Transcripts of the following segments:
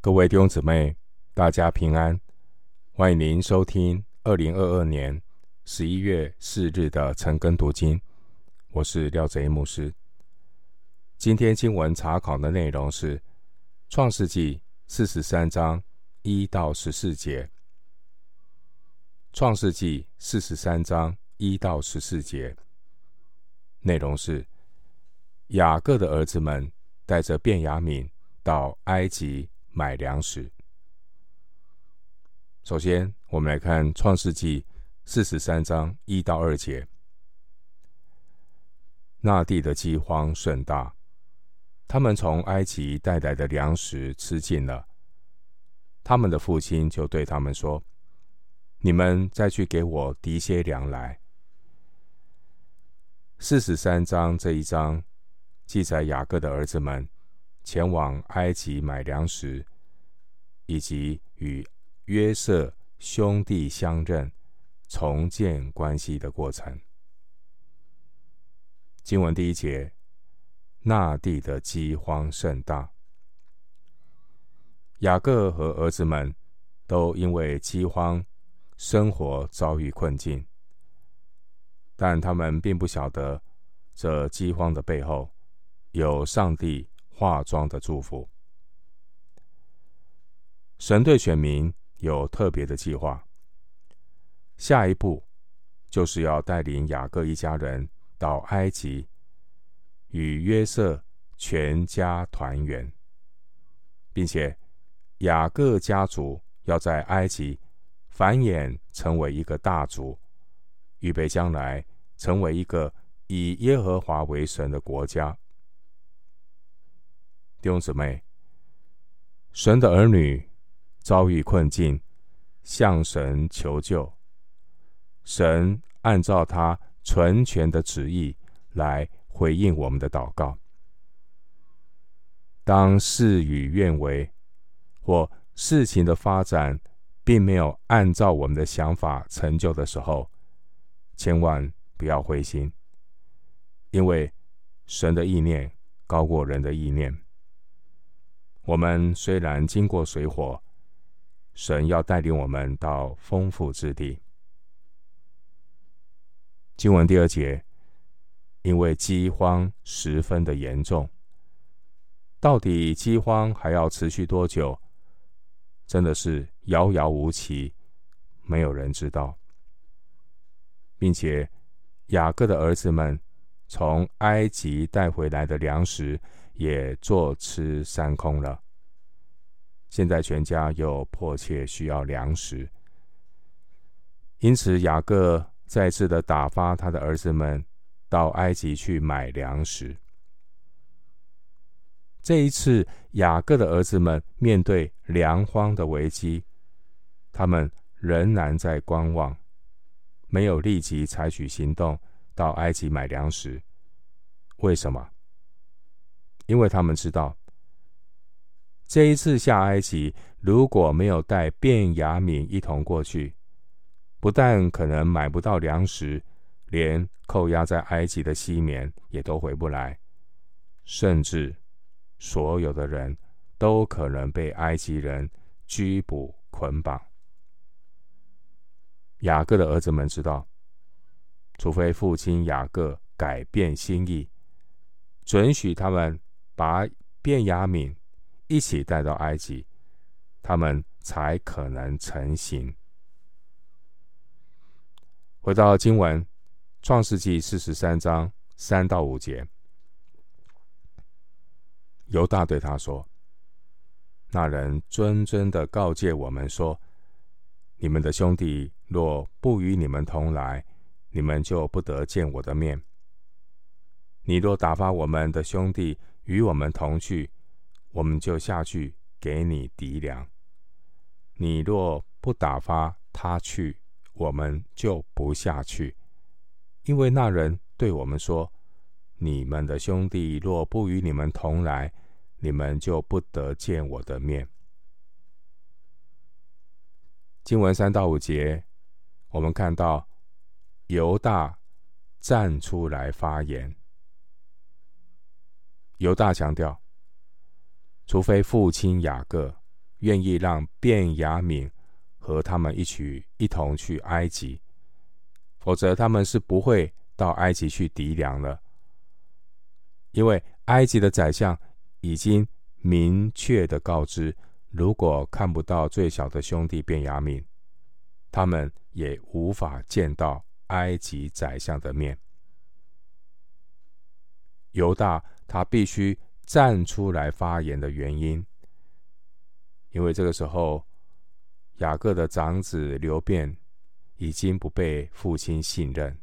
各位弟兄姊妹，大家平安！欢迎您收听二零二二年十一月四日的晨更读经。我是廖贼牧师。今天经文查考的内容是《创世纪》四十三章一到十四节。《创世纪》四十三章一到十四节内容是雅各的儿子们带着便雅悯到埃及。买粮食。首先，我们来看《创世纪》四十三章一到二节。那地的饥荒甚大，他们从埃及带来的粮食吃尽了。他们的父亲就对他们说：“你们再去给我提些粮来。”四十三章这一章记载雅各的儿子们。前往埃及买粮食，以及与约瑟兄弟相认、重建关系的过程。经文第一节，那地的饥荒甚大，雅各和儿子们都因为饥荒，生活遭遇困境，但他们并不晓得这饥荒的背后有上帝。化妆的祝福。神对选民有特别的计划。下一步就是要带领雅各一家人到埃及，与约瑟全家团圆，并且雅各家族要在埃及繁衍成为一个大族，预备将来成为一个以耶和华为神的国家。弟兄姊妹，神的儿女遭遇困境，向神求救，神按照他纯全的旨意来回应我们的祷告。当事与愿违，或事情的发展并没有按照我们的想法成就的时候，千万不要灰心，因为神的意念高过人的意念。我们虽然经过水火，神要带领我们到丰富之地。经文第二节，因为饥荒十分的严重，到底饥荒还要持续多久？真的是遥遥无期，没有人知道。并且雅各的儿子们从埃及带回来的粮食。也坐吃山空了。现在全家又迫切需要粮食，因此雅各再次的打发他的儿子们到埃及去买粮食。这一次，雅各的儿子们面对粮荒的危机，他们仍然在观望，没有立即采取行动到埃及买粮食。为什么？因为他们知道，这一次下埃及，如果没有带便雅悯一同过去，不但可能买不到粮食，连扣押在埃及的西棉也都回不来，甚至所有的人都可能被埃及人拘捕捆绑。雅各的儿子们知道，除非父亲雅各改变心意，准许他们。把便雅悯一起带到埃及，他们才可能成行。回到经文，《创世纪》四十三章三到五节，犹大对他说：“那人谆谆的告诫我们说，你们的兄弟若不与你们同来，你们就不得见我的面。你若打发我们的兄弟。”与我们同去，我们就下去给你糴粮。你若不打发他去，我们就不下去，因为那人对我们说：“你们的兄弟若不与你们同来，你们就不得见我的面。”经文三到五节，我们看到犹大站出来发言。犹大强调，除非父亲雅各愿意让便雅悯和他们一起一同去埃及，否则他们是不会到埃及去糴粮了。因为埃及的宰相已经明确的告知，如果看不到最小的兄弟便雅悯，他们也无法见到埃及宰相的面。犹大他必须站出来发言的原因，因为这个时候雅各的长子流便已经不被父亲信任，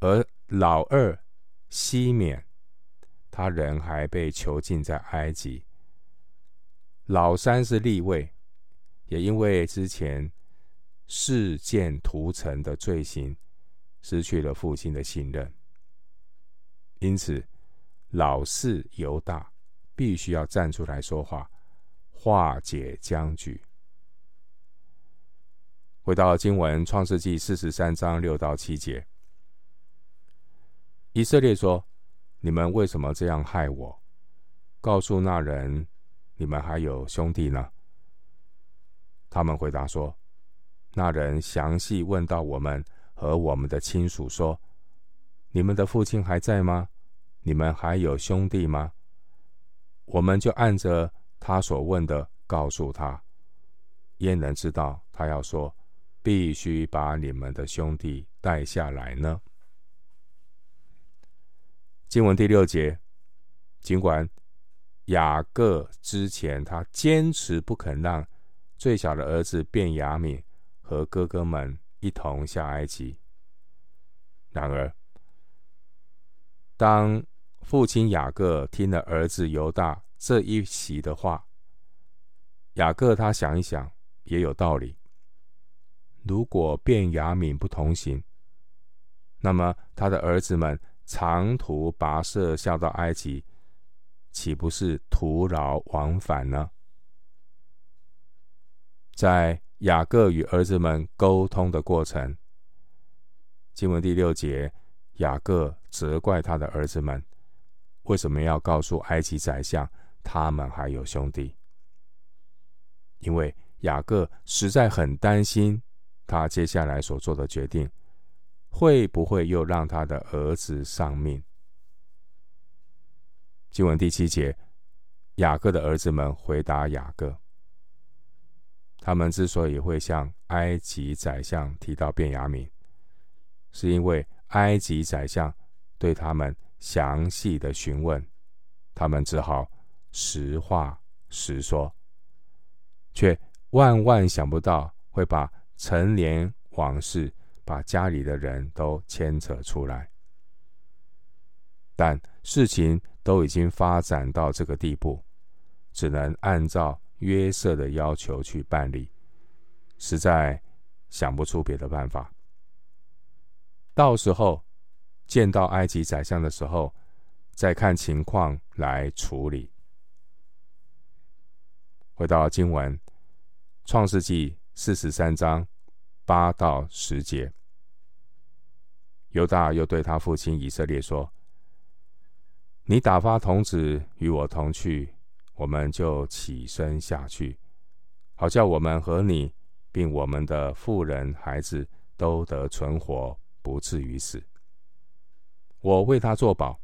而老二西缅他人还被囚禁在埃及，老三是立位，也因为之前示剑屠城的罪行，失去了父亲的信任。因此，老四犹大必须要站出来说话，化解僵局。回到经文，《创世记》四十三章六到七节，以色列说：“你们为什么这样害我？告诉那人，你们还有兄弟呢？”他们回答说：“那人详细问到我们和我们的亲属说。”你们的父亲还在吗？你们还有兄弟吗？我们就按着他所问的告诉他。焉能知道他要说必须把你们的兄弟带下来呢？经文第六节，尽管雅各之前他坚持不肯让最小的儿子便雅悯和哥哥们一同下埃及，然而。当父亲雅各听了儿子犹大这一席的话，雅各他想一想，也有道理。如果便雅悯不同行，那么他的儿子们长途跋涉下到埃及，岂不是徒劳往返呢？在雅各与儿子们沟通的过程，经文第六节。雅各责怪他的儿子们，为什么要告诉埃及宰相他们还有兄弟？因为雅各实在很担心他接下来所做的决定，会不会又让他的儿子丧命？经文第七节，雅各的儿子们回答雅各，他们之所以会向埃及宰相提到便雅悯，是因为。埃及宰相对他们详细的询问，他们只好实话实说，却万万想不到会把陈年往事、把家里的人都牵扯出来。但事情都已经发展到这个地步，只能按照约瑟的要求去办理，实在想不出别的办法。到时候见到埃及宰相的时候，再看情况来处理。回到经文，《创世记》四十三章八到十节，犹大又对他父亲以色列说：“你打发童子与我同去，我们就起身下去，好叫我们和你，并我们的妇人孩子都得存活。”不至于死。我为他作保，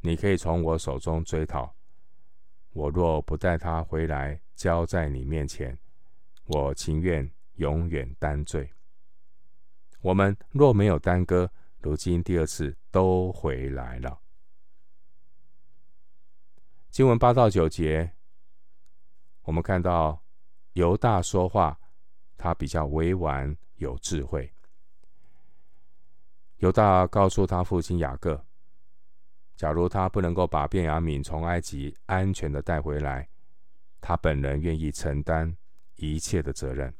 你可以从我手中追讨。我若不带他回来交在你面前，我情愿永远担罪。我们若没有耽搁，如今第二次都回来了。经文八到九节，我们看到犹大说话，他比较委婉有智慧。犹大告诉他父亲雅各，假如他不能够把便雅悯从埃及安全的带回来，他本人愿意承担一切的责任。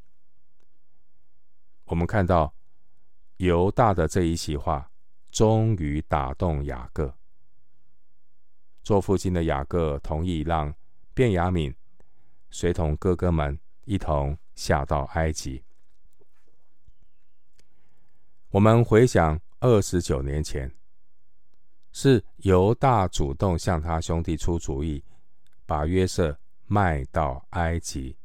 我们看到犹大的这一席话，终于打动雅各。做父亲的雅各同意让便雅悯随同哥哥们一同下到埃及。我们回想。二十九年前，是犹大主动向他兄弟出主意，把约瑟卖到埃及。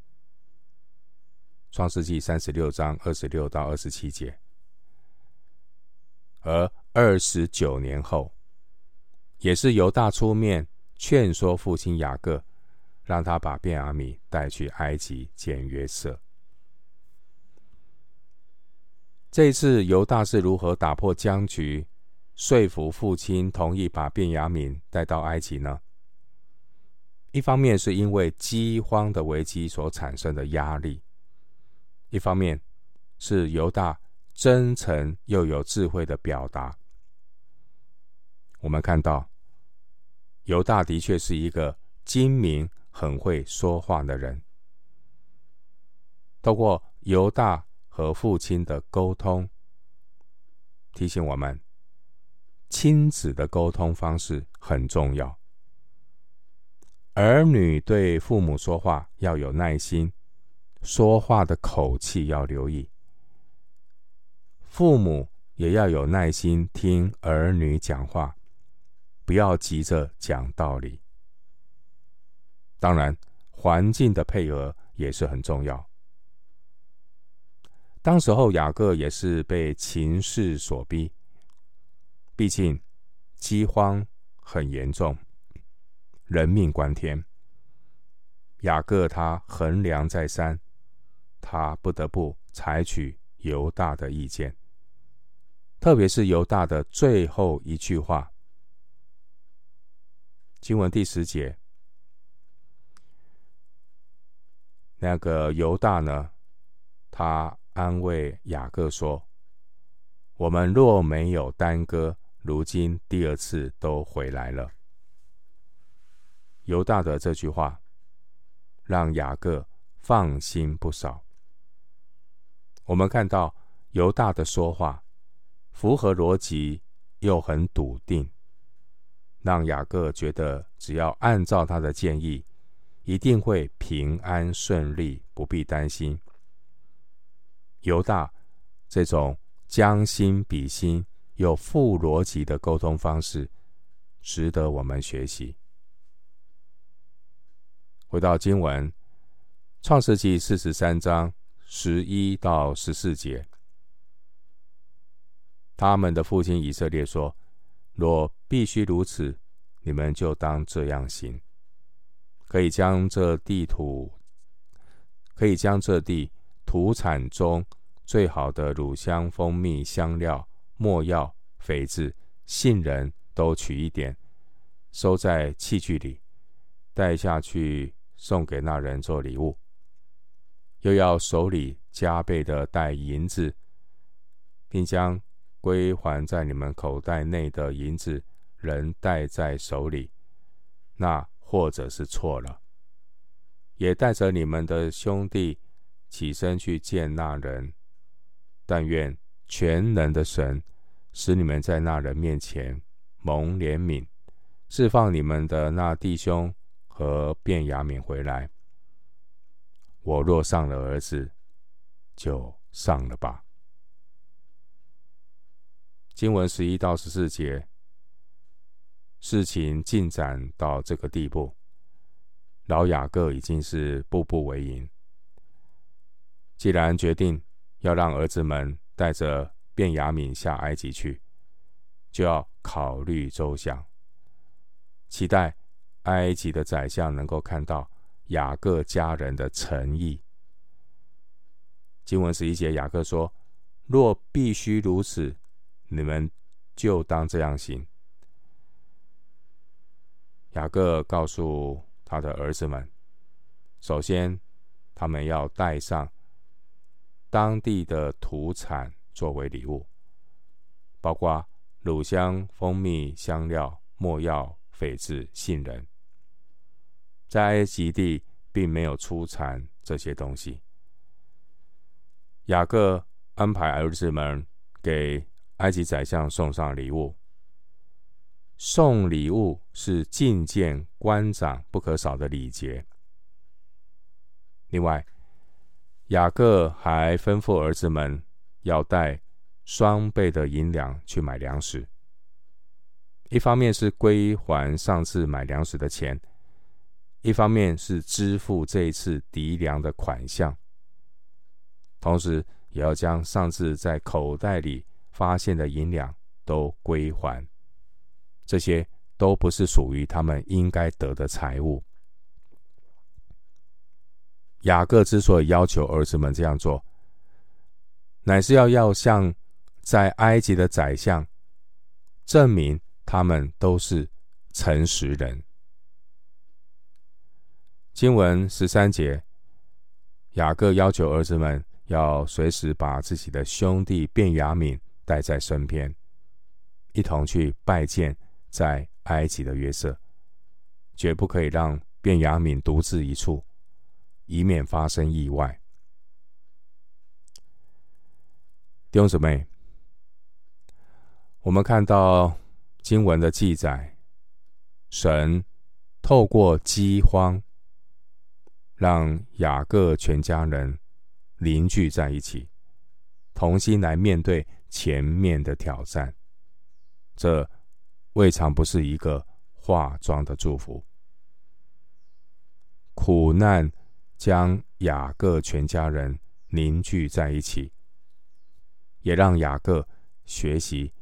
创世纪三十六章二十六到二十七节。而二十九年后，也是犹大出面劝说父亲雅各，让他把便雅悯带去埃及见约瑟。这一次犹大是如何打破僵局，说服父亲同意把便雅悯带到埃及呢？一方面是因为饥荒的危机所产生的压力，一方面是犹大真诚又有智慧的表达。我们看到犹大的确是一个精明、很会说话的人。透过犹大和父亲的沟通，提醒我们，亲子的沟通方式很重要。儿女对父母说话要有耐心，说话的口气要留意。父母也要有耐心听儿女讲话，不要急着讲道理。当然，环境的配合也是很重要。当时候雅各也是被情势所逼，毕竟饥荒很严重。人命关天，雅各他衡量再三，他不得不采取犹大的意见，特别是犹大的最后一句话。经文第十节，那个犹大呢，他安慰雅各说：“我们若没有耽搁，如今第二次都回来了。”犹大的这句话，让雅各放心不少。我们看到犹大的说话符合逻辑，又很笃定，让雅各觉得只要按照他的建议，一定会平安顺利，不必担心。犹大这种将心比心有副逻辑的沟通方式，值得我们学习。回到经文，《创世记》四十三章十一到十四节，他们的父亲以色列说：“若必须如此，你们就当这样行。可以将这地土，可以将这地土产中最好的乳香、蜂蜜、香料、没药、肥子、杏仁都取一点，收在器具里，带下去。”送给那人做礼物，又要手里加倍的带银子，并将归还在你们口袋内的银子，仍带在手里。那或者是错了，也带着你们的兄弟起身去见那人。但愿全能的神使你们在那人面前蒙怜悯，释放你们的那弟兄。和便雅悯回来，我若上了儿子，就上了吧。经文十一到十四节，事情进展到这个地步，老雅各已经是步步为营。既然决定要让儿子们带着便雅悯下埃及去，就要考虑周详，期待。埃及的宰相能够看到雅各家人的诚意。经文十一节，雅各说：“若必须如此，你们就当这样行。”雅各告诉他的儿子们，首先，他们要带上当地的土产作为礼物，包括乳香、蜂蜜、香料、没药、榧子、杏仁。在埃及地并没有出产这些东西。雅各安排儿子们给埃及宰相送上礼物。送礼物是觐见官长不可少的礼节。另外，雅各还吩咐儿子们要带双倍的银两去买粮食。一方面是归还上次买粮食的钱。一方面是支付这一次敌粮的款项，同时也要将上次在口袋里发现的银两都归还。这些都不是属于他们应该得的财物。雅各之所以要求儿子们这样做，乃是要要向在埃及的宰相证明他们都是诚实人。经文十三节，雅各要求儿子们要随时把自己的兄弟便雅悯带在身边，一同去拜见在埃及的约瑟，绝不可以让便雅悯独自一处，以免发生意外。弟兄姊妹，我们看到经文的记载，神透过饥荒。让雅各全家人凝聚在一起，同心来面对前面的挑战。这未尝不是一个化妆的祝福。苦难将雅各全家人凝聚在一起，也让雅各学习